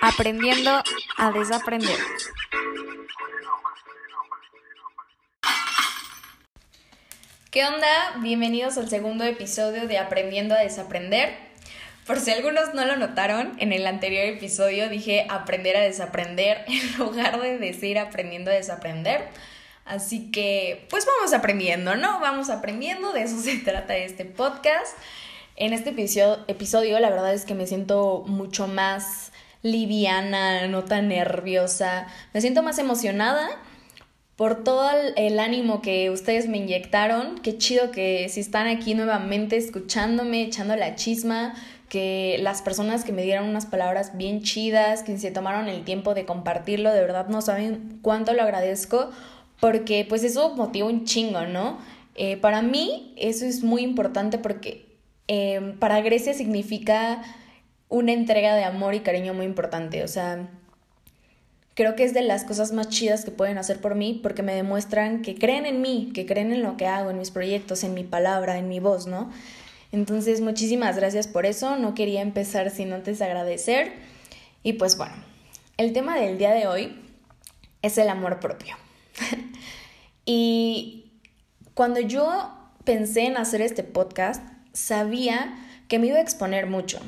Aprendiendo a desaprender. ¿Qué onda? Bienvenidos al segundo episodio de Aprendiendo a desaprender. Por si algunos no lo notaron, en el anterior episodio dije aprender a desaprender en lugar de decir aprendiendo a desaprender. Así que, pues vamos aprendiendo, ¿no? Vamos aprendiendo, de eso se trata este podcast. En este episodio, episodio la verdad es que me siento mucho más liviana, no tan nerviosa, me siento más emocionada por todo el ánimo que ustedes me inyectaron. Qué chido que si están aquí nuevamente escuchándome, echando la chisma, que las personas que me dieron unas palabras bien chidas, que se tomaron el tiempo de compartirlo, de verdad no saben cuánto lo agradezco, porque pues eso motiva un chingo, ¿no? Eh, para mí eso es muy importante porque eh, para Grecia significa una entrega de amor y cariño muy importante, o sea, creo que es de las cosas más chidas que pueden hacer por mí porque me demuestran que creen en mí, que creen en lo que hago, en mis proyectos, en mi palabra, en mi voz, ¿no? Entonces, muchísimas gracias por eso. No quería empezar sin antes agradecer. Y pues bueno, el tema del día de hoy es el amor propio. y cuando yo pensé en hacer este podcast, sabía que me iba a exponer mucho.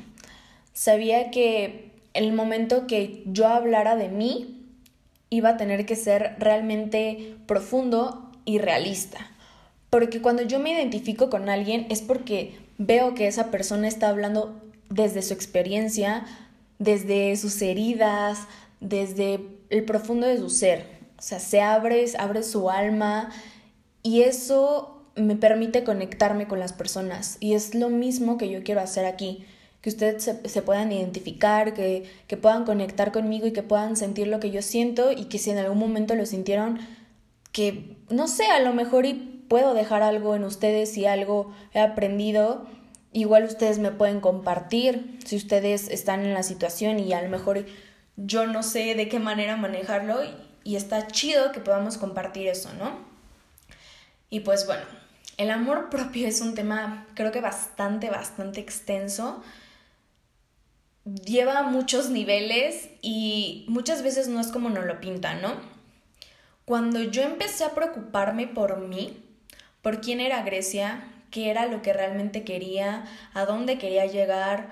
Sabía que el momento que yo hablara de mí iba a tener que ser realmente profundo y realista. Porque cuando yo me identifico con alguien es porque veo que esa persona está hablando desde su experiencia, desde sus heridas, desde el profundo de su ser. O sea, se abre, abre su alma y eso me permite conectarme con las personas. Y es lo mismo que yo quiero hacer aquí que ustedes se, puedan identificar, que, que, puedan conectar conmigo y que puedan sentir lo que yo siento y que si en algún momento lo sintieron, que no sé, a lo mejor y puedo dejar algo en ustedes y algo he aprendido, igual ustedes me pueden compartir si ustedes están en la situación y a lo mejor yo no sé de qué manera manejarlo y, y está chido que podamos compartir eso, ¿no? Y pues bueno, el amor propio es un tema creo que bastante, bastante extenso lleva muchos niveles y muchas veces no es como nos lo pintan, ¿no? Cuando yo empecé a preocuparme por mí, por quién era Grecia, qué era lo que realmente quería, a dónde quería llegar,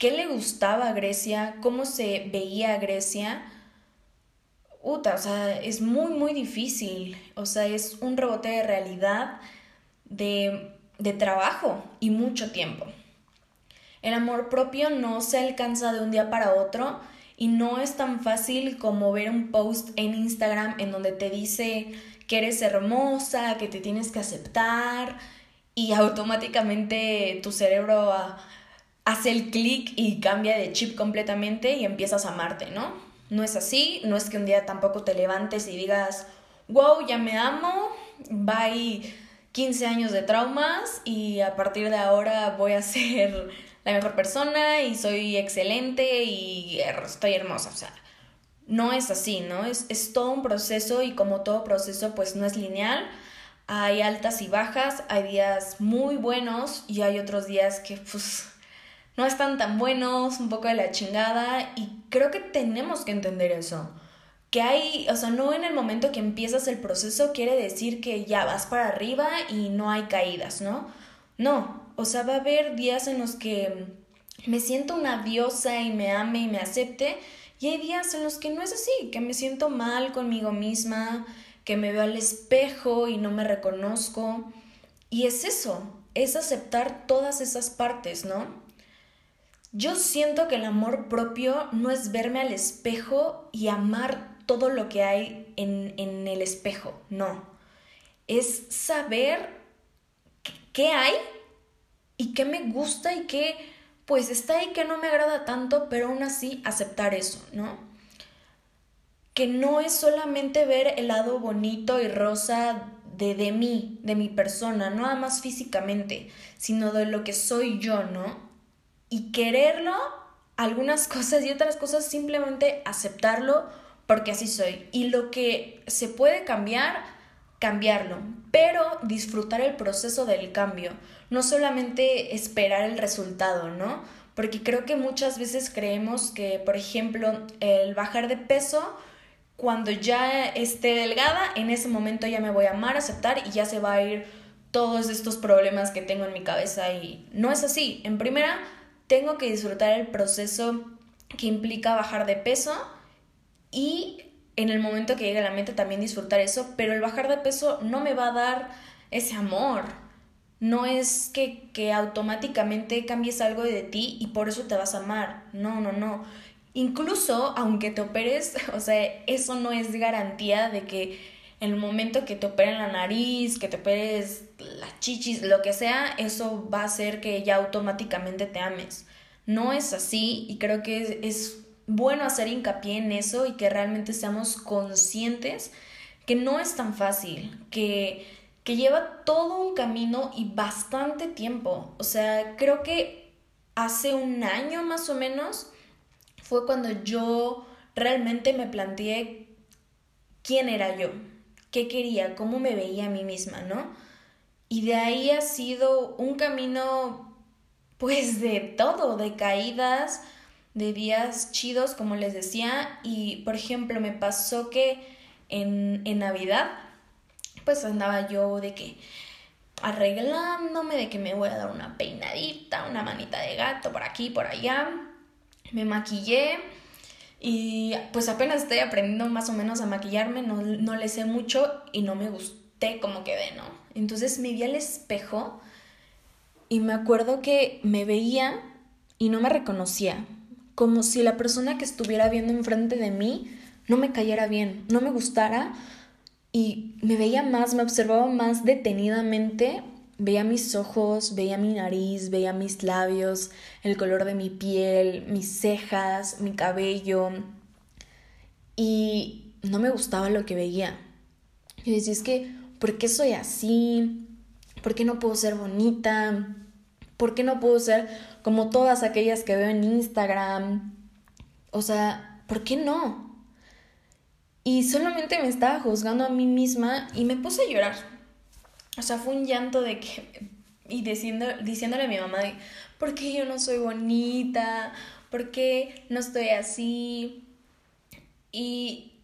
qué le gustaba a Grecia, cómo se veía a Grecia, Uta, o sea, es muy, muy difícil. O sea, es un rebote de realidad, de, de trabajo y mucho tiempo. El amor propio no se alcanza de un día para otro y no es tan fácil como ver un post en Instagram en donde te dice que eres hermosa, que te tienes que aceptar y automáticamente tu cerebro hace el clic y cambia de chip completamente y empiezas a amarte, ¿no? No es así, no es que un día tampoco te levantes y digas, wow, ya me amo, bye 15 años de traumas y a partir de ahora voy a ser la mejor persona y soy excelente y estoy hermosa. O sea, no es así, ¿no? Es, es todo un proceso y como todo proceso pues no es lineal. Hay altas y bajas, hay días muy buenos y hay otros días que pues no están tan buenos, un poco de la chingada y creo que tenemos que entender eso. Que hay, o sea, no en el momento que empiezas el proceso quiere decir que ya vas para arriba y no hay caídas, ¿no? No, o sea, va a haber días en los que me siento una diosa y me ame y me acepte, y hay días en los que no es así, que me siento mal conmigo misma, que me veo al espejo y no me reconozco. Y es eso, es aceptar todas esas partes, ¿no? Yo siento que el amor propio no es verme al espejo y amar todo lo que hay en, en el espejo, no. Es saber qué hay y qué me gusta y qué pues está ahí que no me agrada tanto, pero aún así aceptar eso, ¿no? Que no es solamente ver el lado bonito y rosa de, de mí, de mi persona, no nada más físicamente, sino de lo que soy yo, ¿no? Y quererlo, algunas cosas y otras cosas simplemente aceptarlo porque así soy. Y lo que se puede cambiar, cambiarlo, pero disfrutar el proceso del cambio no solamente esperar el resultado, ¿no? porque creo que muchas veces creemos que, por ejemplo, el bajar de peso, cuando ya esté delgada, en ese momento ya me voy a amar, aceptar y ya se va a ir todos estos problemas que tengo en mi cabeza y no es así. En primera, tengo que disfrutar el proceso que implica bajar de peso y en el momento que llegue a la meta también disfrutar eso, pero el bajar de peso no me va a dar ese amor. No es que, que automáticamente cambies algo de ti y por eso te vas a amar. No, no, no. Incluso aunque te operes, o sea, eso no es garantía de que en el momento que te operen la nariz, que te operes las chichis, lo que sea, eso va a hacer que ya automáticamente te ames. No es así y creo que es bueno hacer hincapié en eso y que realmente seamos conscientes que no es tan fácil, que, que lleva todo un camino y bastante tiempo. O sea, creo que hace un año más o menos fue cuando yo realmente me planteé quién era yo, qué quería, cómo me veía a mí misma, ¿no? Y de ahí ha sido un camino pues de todo, de caídas, de días chidos, como les decía, y por ejemplo me pasó que en, en Navidad, pues andaba yo de que arreglándome, de que me voy a dar una peinadita, una manita de gato por aquí, por allá, me maquillé y pues apenas estoy aprendiendo más o menos a maquillarme, no, no le sé mucho y no me gusté como quedé, ¿no? Entonces me vi al espejo y me acuerdo que me veía y no me reconocía como si la persona que estuviera viendo enfrente de mí no me cayera bien, no me gustara y me veía más, me observaba más detenidamente, veía mis ojos, veía mi nariz, veía mis labios, el color de mi piel, mis cejas, mi cabello y no me gustaba lo que veía. Y decía, es que, ¿por qué soy así? ¿Por qué no puedo ser bonita? ¿Por qué no puedo ser como todas aquellas que veo en Instagram? O sea, ¿por qué no? Y solamente me estaba juzgando a mí misma y me puse a llorar. O sea, fue un llanto de que... Y diciendo, diciéndole a mi mamá, de, ¿por qué yo no soy bonita? ¿Por qué no estoy así? Y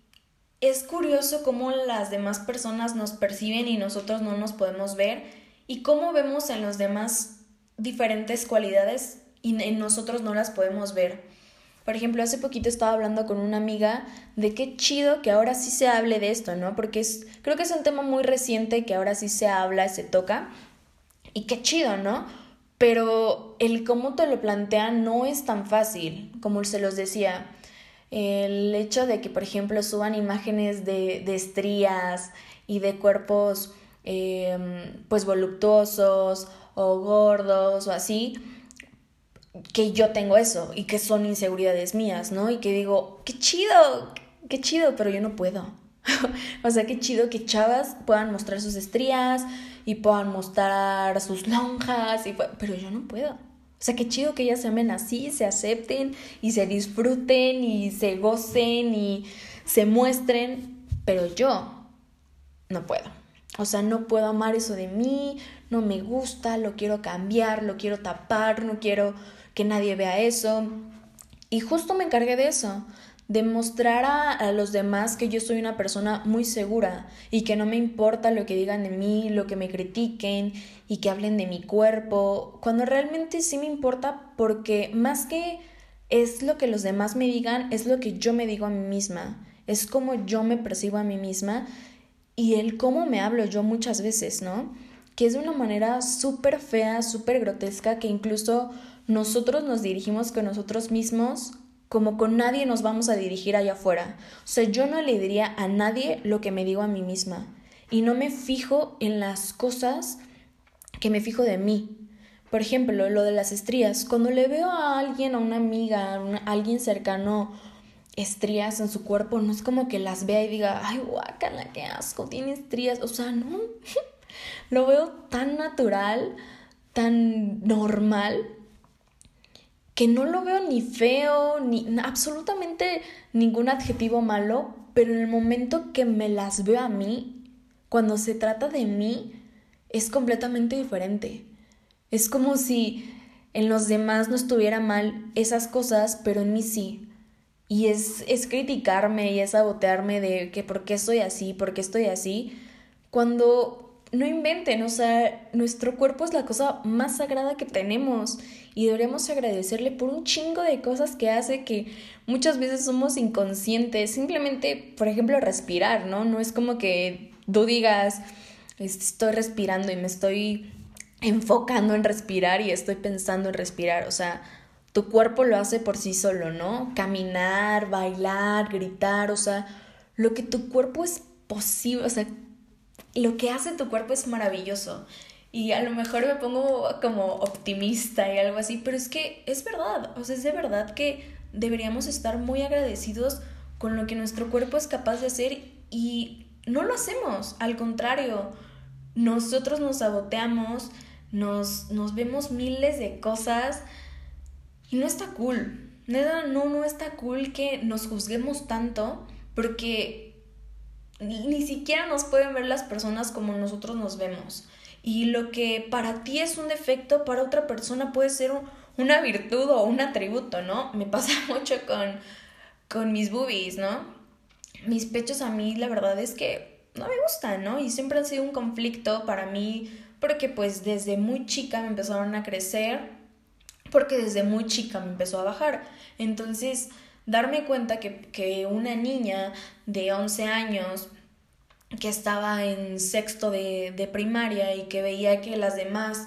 es curioso cómo las demás personas nos perciben y nosotros no nos podemos ver y cómo vemos en los demás diferentes cualidades y en nosotros no las podemos ver. Por ejemplo, hace poquito estaba hablando con una amiga de qué chido que ahora sí se hable de esto, ¿no? Porque es, creo que es un tema muy reciente que ahora sí se habla, se toca. Y qué chido, ¿no? Pero el cómo te lo plantean no es tan fácil, como se los decía. El hecho de que, por ejemplo, suban imágenes de, de estrías y de cuerpos em, pues voluptuosos o gordos o así, que yo tengo eso y que son inseguridades mías, ¿no? Y que digo, qué chido, qué chido, pero yo no puedo. o sea, qué chido que chavas puedan mostrar sus estrías y puedan mostrar sus lonjas, y, pero yo no puedo. O sea, qué chido que ellas se amen así, se acepten y se disfruten y se gocen y se muestren, pero yo no puedo. O sea, no puedo amar eso de mí, no me gusta, lo quiero cambiar, lo quiero tapar, no quiero que nadie vea eso. Y justo me encargué de eso, de mostrar a, los demás que yo soy una persona muy segura y que no me importa lo que digan de mí, lo que me critiquen y que hablen de mi cuerpo, cuando realmente sí me importa porque más que es lo que los demás me digan, es lo que yo me digo a mí misma, es como yo me percibo a mí misma y el cómo me hablo yo muchas veces, ¿no? que es de una manera súper fea, súper grotesca, que incluso nosotros nos dirigimos con nosotros mismos como con nadie nos vamos a dirigir allá afuera. O sea, yo no le diría a nadie lo que me digo a mí misma y no me fijo en las cosas que me fijo de mí. Por ejemplo, lo de las estrías. Cuando le veo a alguien, a una amiga, a, alguien cercano, estrías en su cuerpo, no es como que las vea y diga, ay, guácala, qué asco, tiene estrías. O sea, no. Lo veo tan natural, tan normal, que no lo veo ni feo, ni absolutamente ningún adjetivo malo, pero en el momento que me las veo a mí, cuando se trata de mí, es completamente diferente. Es como si en los demás no estuviera mal esas cosas, pero en mí sí. Y es, es criticarme y es sabotearme de que por qué estoy así, por qué estoy así, cuando no inventen, o sea, nuestro cuerpo es la cosa más sagrada que tenemos y deberíamos agradecerle por un chingo de cosas que hace que muchas veces somos inconscientes, simplemente, por ejemplo, respirar, ¿no? No es como que tú digas, estoy respirando y me estoy enfocando en respirar y estoy pensando en respirar, o sea, tu cuerpo lo hace por sí solo, ¿no? Caminar, bailar, gritar, o sea, lo que tu cuerpo es posible, o sea, lo que hace tu cuerpo es maravilloso. Y a lo mejor me pongo como optimista y algo así, pero es que es verdad, o sea, es de verdad que deberíamos estar muy agradecidos con lo que nuestro cuerpo es capaz de hacer y no lo hacemos, al contrario, nosotros nos saboteamos, nos, nos vemos miles de cosas y no está cool. Nada, no, no está cool que nos juzguemos tanto porque ni siquiera nos pueden ver las personas como nosotros nos vemos. Y lo que para ti es un defecto, para otra persona puede ser una virtud o un atributo, ¿no? Me pasa mucho con, con mis boobies, ¿no? Mis pechos a mí la verdad es que no me gustan, ¿no? Y siempre han sido un conflicto para mí porque pues desde muy chica me empezaron a crecer, porque desde muy chica me empezó a bajar. Entonces darme cuenta que, una niña de 11 años que estaba en sexto de, de, primaria y que veía que las demás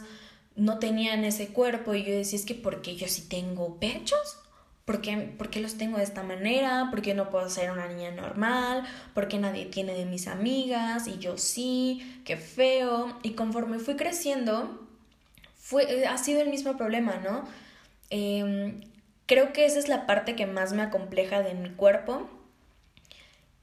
no tenían ese cuerpo y yo decía, es que porque yo sí tengo pechos, ¿Por qué, ¿Por qué, los tengo de esta manera? ¿Por qué no puedo ser una niña normal? ¿Por qué nadie tiene de mis amigas? Y yo sí, qué feo. Y conforme fui creciendo, fue, ha sido el mismo problema, ¿no? Eh, Creo que esa es la parte que más me acompleja de mi cuerpo.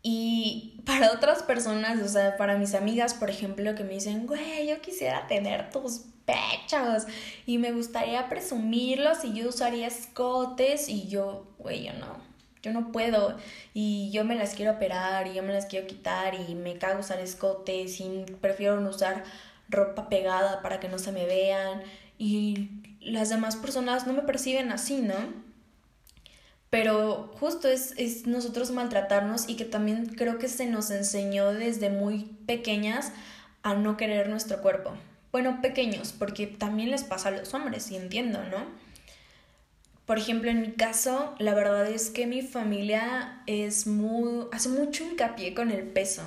Y para otras personas, o sea, para mis amigas, por ejemplo, que me dicen, güey, yo quisiera tener tus pechos y me gustaría presumirlos y yo usaría escotes y yo, güey, yo no, yo no puedo y yo me las quiero operar y yo me las quiero quitar y me cago usar escotes y prefiero no usar ropa pegada para que no se me vean y las demás personas no me perciben así, ¿no? pero justo es, nosotros maltratarnos y que también creo que se nos enseñó desde muy pequeñas a no querer nuestro cuerpo. Bueno, pequeños, porque también les pasa a los hombres, y entiendo, ¿no? Por ejemplo, en mi caso, la verdad es que mi familia es muy, hace mucho hincapié con el peso.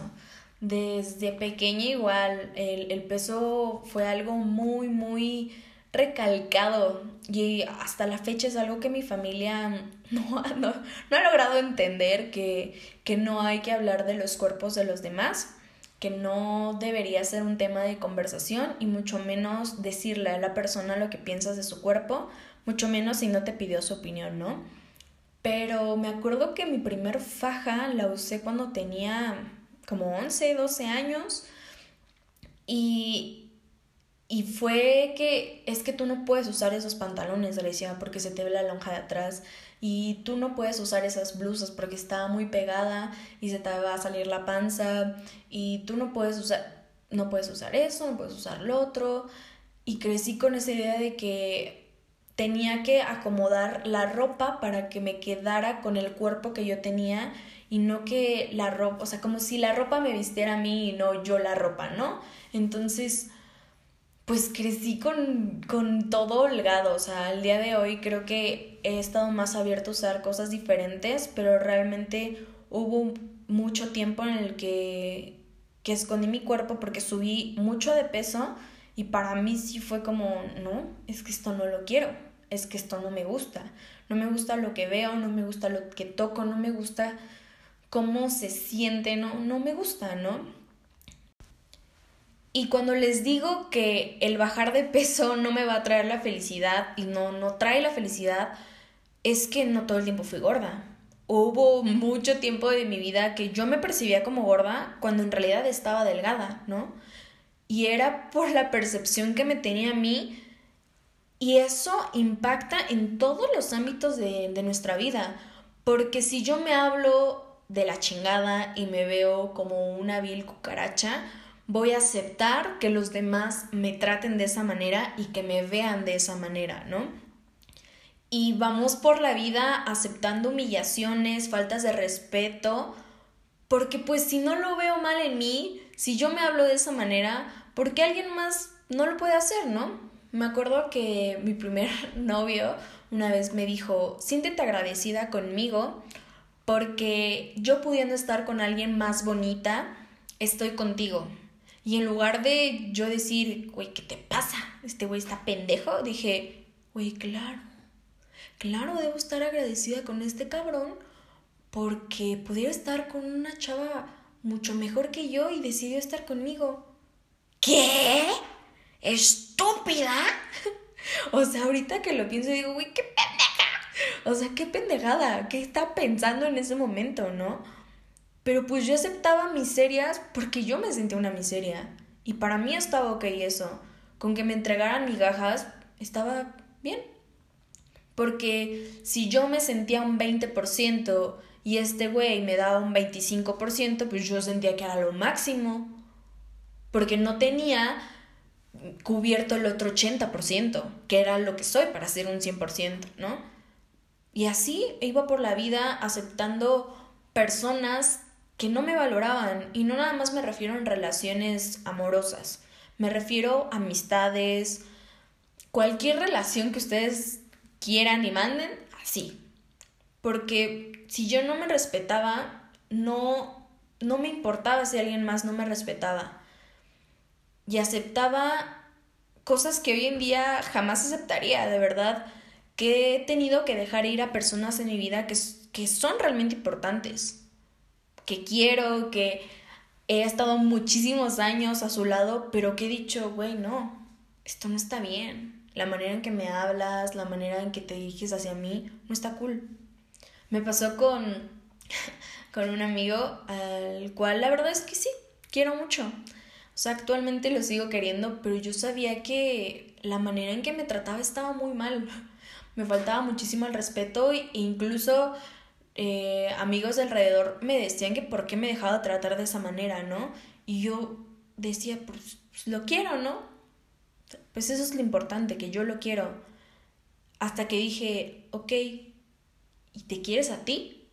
Desde pequeña igual, el, el peso fue algo muy, muy recalcado y hasta la fecha es algo que mi familia no, no, no ha logrado entender que, que no hay que hablar de los cuerpos de los demás, que no debería ser un tema de conversación y mucho menos decirle a la persona lo que piensas de su cuerpo, mucho menos si no te pidió su opinión, ¿no? Pero me acuerdo que mi primer faja la usé cuando tenía como 11, 12 años y y fue que es que tú no puedes usar esos pantalones, le decía, porque se te ve la lonja de atrás. Y tú no puedes usar esas blusas porque está muy pegada y se te va a salir la panza. Y tú no puedes usar, no puedes usar eso, no puedes usar lo otro. Y crecí con esa idea de que tenía que acomodar la ropa para que me quedara con el cuerpo que yo tenía y no que la ropa, o sea, como si la ropa me vistiera a mí y no yo la ropa, ¿no? Entonces pues crecí con, con todo holgado, o sea, al día de hoy creo que he estado más abierto a usar cosas diferentes, pero realmente hubo mucho tiempo en el que, que escondí mi cuerpo porque subí mucho de peso y para mí sí fue como, no, es que esto no lo quiero, es que esto no me gusta, no me gusta lo que veo, no me gusta lo que toco, no me gusta cómo se siente, no, no me gusta, ¿no? Y cuando les digo que el bajar de peso no me va a traer la felicidad y no, no trae la felicidad, es que no todo el tiempo fui gorda. Hubo mucho tiempo de mi vida que yo me percibía como gorda cuando en realidad estaba delgada, ¿no? Y era por la percepción que me tenía a mí y eso impacta en todos los ámbitos de, de nuestra vida. Porque si yo me hablo de la chingada y me veo como una vil cucaracha, voy a aceptar que los demás me traten de esa manera y que me vean de esa manera, ¿no? y vamos por la vida aceptando humillaciones, faltas de respeto, porque pues si no lo veo mal en mí, si yo me hablo de esa manera, ¿por qué alguien más no lo puede hacer, no? Me acuerdo que mi primer novio una vez me dijo, siéntete agradecida conmigo porque yo pudiendo estar con alguien más bonita, estoy contigo. Y en lugar de yo decir, güey, ¿qué te pasa? Este güey está pendejo, dije, güey, claro, claro, debo estar agradecida con este cabrón porque pudiera estar con una chava mucho mejor que yo y decidió estar conmigo. ¿Qué? ¿Estúpida? o sea, ahorita que lo pienso digo, güey, qué pendeja. O sea, qué pendejada, qué está pensando en ese momento, ¿no? Pero pues yo aceptaba miserias porque yo me sentía una miseria. Y para mí estaba ok eso. Con que me entregaran migajas, estaba bien. Porque si yo me sentía un 20% y este güey me daba un 25%, pues yo sentía que era lo máximo. Porque no tenía cubierto el otro 80%, que era lo que soy para ser un 100%, ¿no? Y así iba por la vida aceptando personas que no me valoraban y no nada más me refiero en relaciones amorosas, me refiero a amistades, cualquier relación que ustedes quieran y manden, así. Porque si yo no me respetaba, no no me importaba si alguien más no me respetaba. Y aceptaba cosas que hoy en día jamás aceptaría, de verdad, que he tenido que dejar ir a personas en mi vida que, que son realmente importantes que quiero, que he estado muchísimos años a su lado, pero que he dicho, güey, no, esto no está bien. La manera en que me hablas, la manera en que te diriges hacia mí, no está cool. Me pasó con, con un amigo al cual la verdad es que sí, quiero mucho. O sea, actualmente lo sigo queriendo, pero yo sabía que la manera en que me trataba estaba muy mal. Me faltaba muchísimo el respeto e incluso eh, amigos de alrededor me decían que por qué me dejaba tratar de esa manera, ¿no? Y yo decía, pues, pues, lo quiero, ¿no? Pues eso es lo importante, que yo lo quiero. Hasta que dije, ok, ¿y te quieres a ti?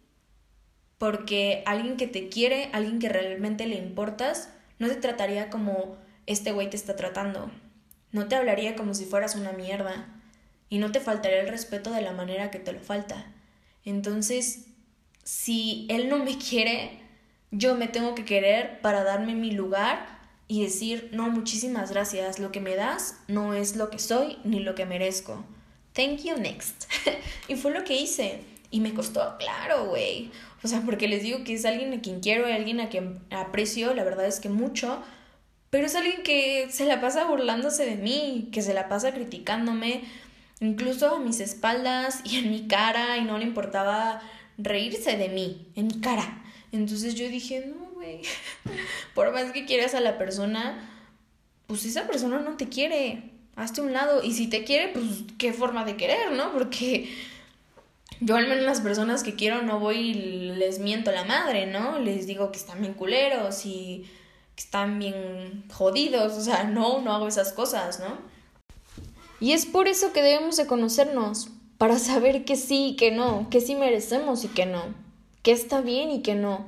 Porque alguien que te quiere, alguien que realmente le importas, no te trataría como este güey te está tratando. No te hablaría como si fueras una mierda. Y no te faltaría el respeto de la manera que te lo falta. Entonces, si él no me quiere, yo me tengo que querer para darme mi lugar y decir, no, muchísimas gracias, lo que me das no es lo que soy ni lo que merezco. Thank you, next. y fue lo que hice. Y me costó, claro, güey. O sea, porque les digo que es alguien a quien quiero, alguien a quien aprecio, la verdad es que mucho. Pero es alguien que se la pasa burlándose de mí, que se la pasa criticándome, incluso a mis espaldas y en mi cara, y no le importaba reírse de mí, en mi cara. Entonces yo dije, no, güey, por más que quieras a la persona, pues esa persona no te quiere, hazte un lado. Y si te quiere, pues qué forma de querer, ¿no? Porque yo al menos las personas que quiero no voy y les miento la madre, ¿no? Les digo que están bien culeros y que están bien jodidos, o sea, no, no hago esas cosas, ¿no? Y es por eso que debemos de conocernos, para saber que sí y que no, que sí merecemos y que no, que está bien y que no,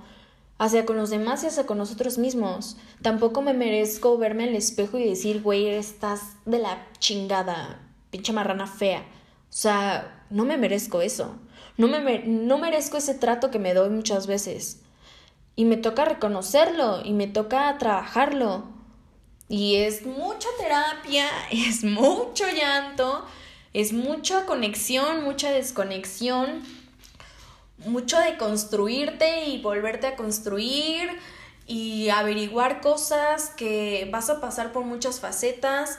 hacia con los demás y hacia con nosotros mismos. Tampoco me merezco verme el espejo y decir, güey, estás de la chingada, pinche marrana fea. O sea, no me merezco eso. No, me, no merezco ese trato que me doy muchas veces. Y me toca reconocerlo y me toca trabajarlo. Y es mucha terapia, es mucho llanto es mucha conexión, mucha desconexión, mucho de construirte y volverte a construir y averiguar cosas que vas a pasar por muchas facetas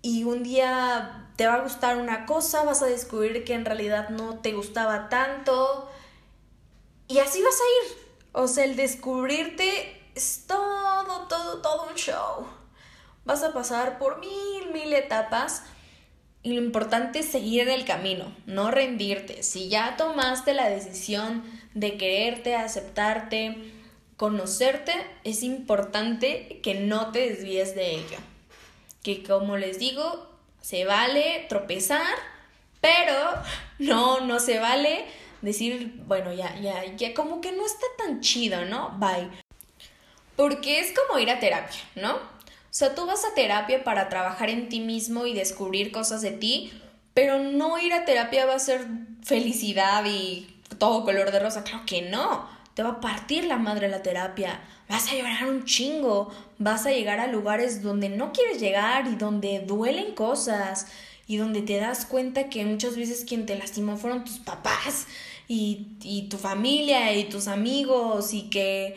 y un día te va a gustar una cosa, vas a descubrir que en realidad no te gustaba tanto y así vas a ir. O sea, el descubrirte es todo, todo, todo un show. Vas a pasar por mil, mil etapas y lo importante es seguir en el camino, no rendirte. Si ya tomaste la decisión de quererte, aceptarte, conocerte, es importante que no te desvíes de ello. Que como les digo, se vale tropezar, Pero no, no se vale decir, bueno, ya, ya, ya, como que no está tan chido, ¿no? Bye. Porque es como ir a terapia, ¿no? O sea, tú vas a terapia para trabajar en ti mismo y descubrir cosas de ti, pero no ir a terapia va a ser felicidad y todo color de rosa. Claro que no. Te va a partir la madre la terapia. Vas a llorar un chingo. Vas a llegar a lugares donde no quieres llegar y donde duelen cosas y donde te das cuenta que muchas veces quien te lastimó fueron tus papás y, y tu familia y tus amigos y que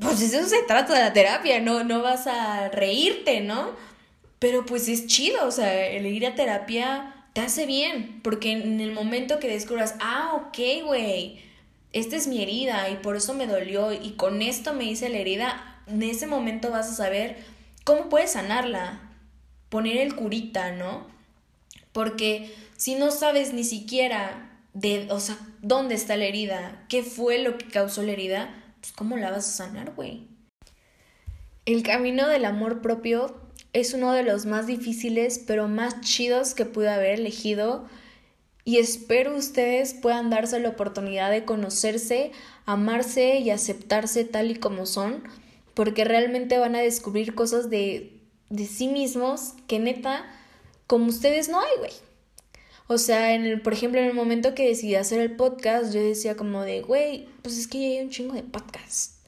pues eso se trata de la terapia, no, no vas a reírte, ¿no? Pero pues es chido, o sea, el ir a terapia te hace bien, porque en el momento que descubras, ah, ok, güey, esta es mi herida y por eso me dolió y con esto me hice la herida, en ese momento vas a saber cómo puedes sanarla, poner el curita, ¿no? Porque si no sabes ni siquiera de, o sea, dónde está la herida, qué fue lo que causó la herida, pues ¿cómo la vas a sanar, güey? El camino del amor propio es uno de los más difíciles, pero más chidos que pude haber elegido. Y espero ustedes puedan darse la oportunidad de conocerse, amarse y aceptarse tal y como son, porque realmente van a descubrir cosas de, de sí mismos que neta, como ustedes no hay, güey. O sea, en el, por ejemplo, en el momento que decidí hacer el podcast, yo decía como de, güey, pues es que ya hay un chingo de podcasts.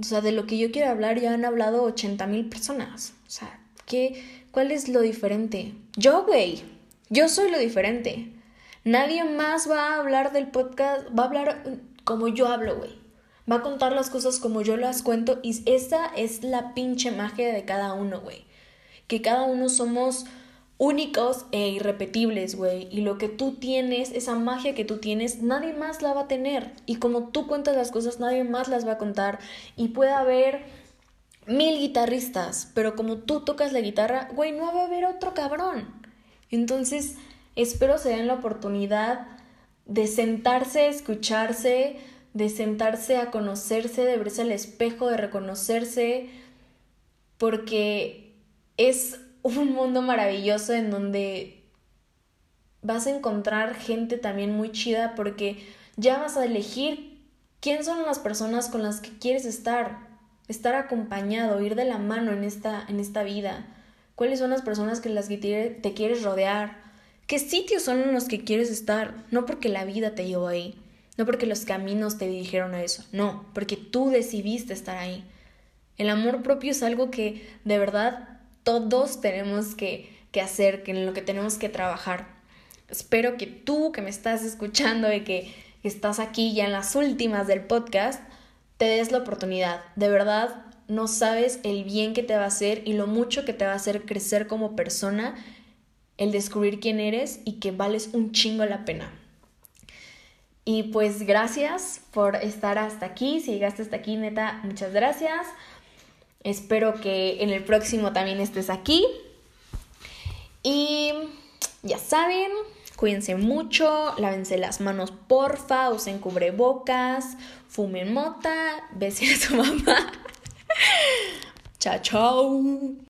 O sea, de lo que yo quiero hablar ya han hablado 80 mil personas. O sea, ¿qué, ¿cuál es lo diferente? Yo, güey, yo soy lo diferente. Nadie más va a hablar del podcast, va a hablar como yo hablo, güey. Va a contar las cosas como yo las cuento y esa es la pinche magia de cada uno, güey. Que cada uno somos únicos e irrepetibles, güey. Y lo que tú tienes, esa magia que tú tienes, nadie más la va a tener. Y como tú cuentas las cosas, nadie más las va a contar. Y puede haber mil guitarristas, pero como tú tocas la guitarra, güey, no va a haber otro cabrón. Entonces, espero se den la oportunidad de sentarse a escucharse, de sentarse a conocerse, de verse al espejo, de reconocerse, porque es un mundo maravilloso en donde vas a encontrar gente también muy chida porque ya vas a elegir quién son las personas con las que quieres estar, estar acompañado, ir de la mano en esta, en esta vida, cuáles son las personas que las que te, quieres rodear, qué sitios son los que quieres estar, no porque la vida te llevó ahí, no porque los caminos te dirigieron a eso, no, porque tú decidiste estar ahí. El amor propio es algo que de verdad todos tenemos que, hacer, que en lo que tenemos que trabajar. Espero que tú que me estás escuchando y que estás aquí ya en las últimas del podcast, te des la oportunidad. De verdad, no sabes el bien que te va a hacer y lo mucho que te va a hacer crecer como persona, el descubrir quién eres y que vales un chingo la pena. Y pues gracias por estar hasta aquí. Si llegaste hasta aquí, neta, muchas gracias. Espero que en el próximo también estés aquí. Y ya saben, cuídense mucho, lávense las manos porfa, usen cubrebocas, fumen mota, besen a su mamá. chao, chao.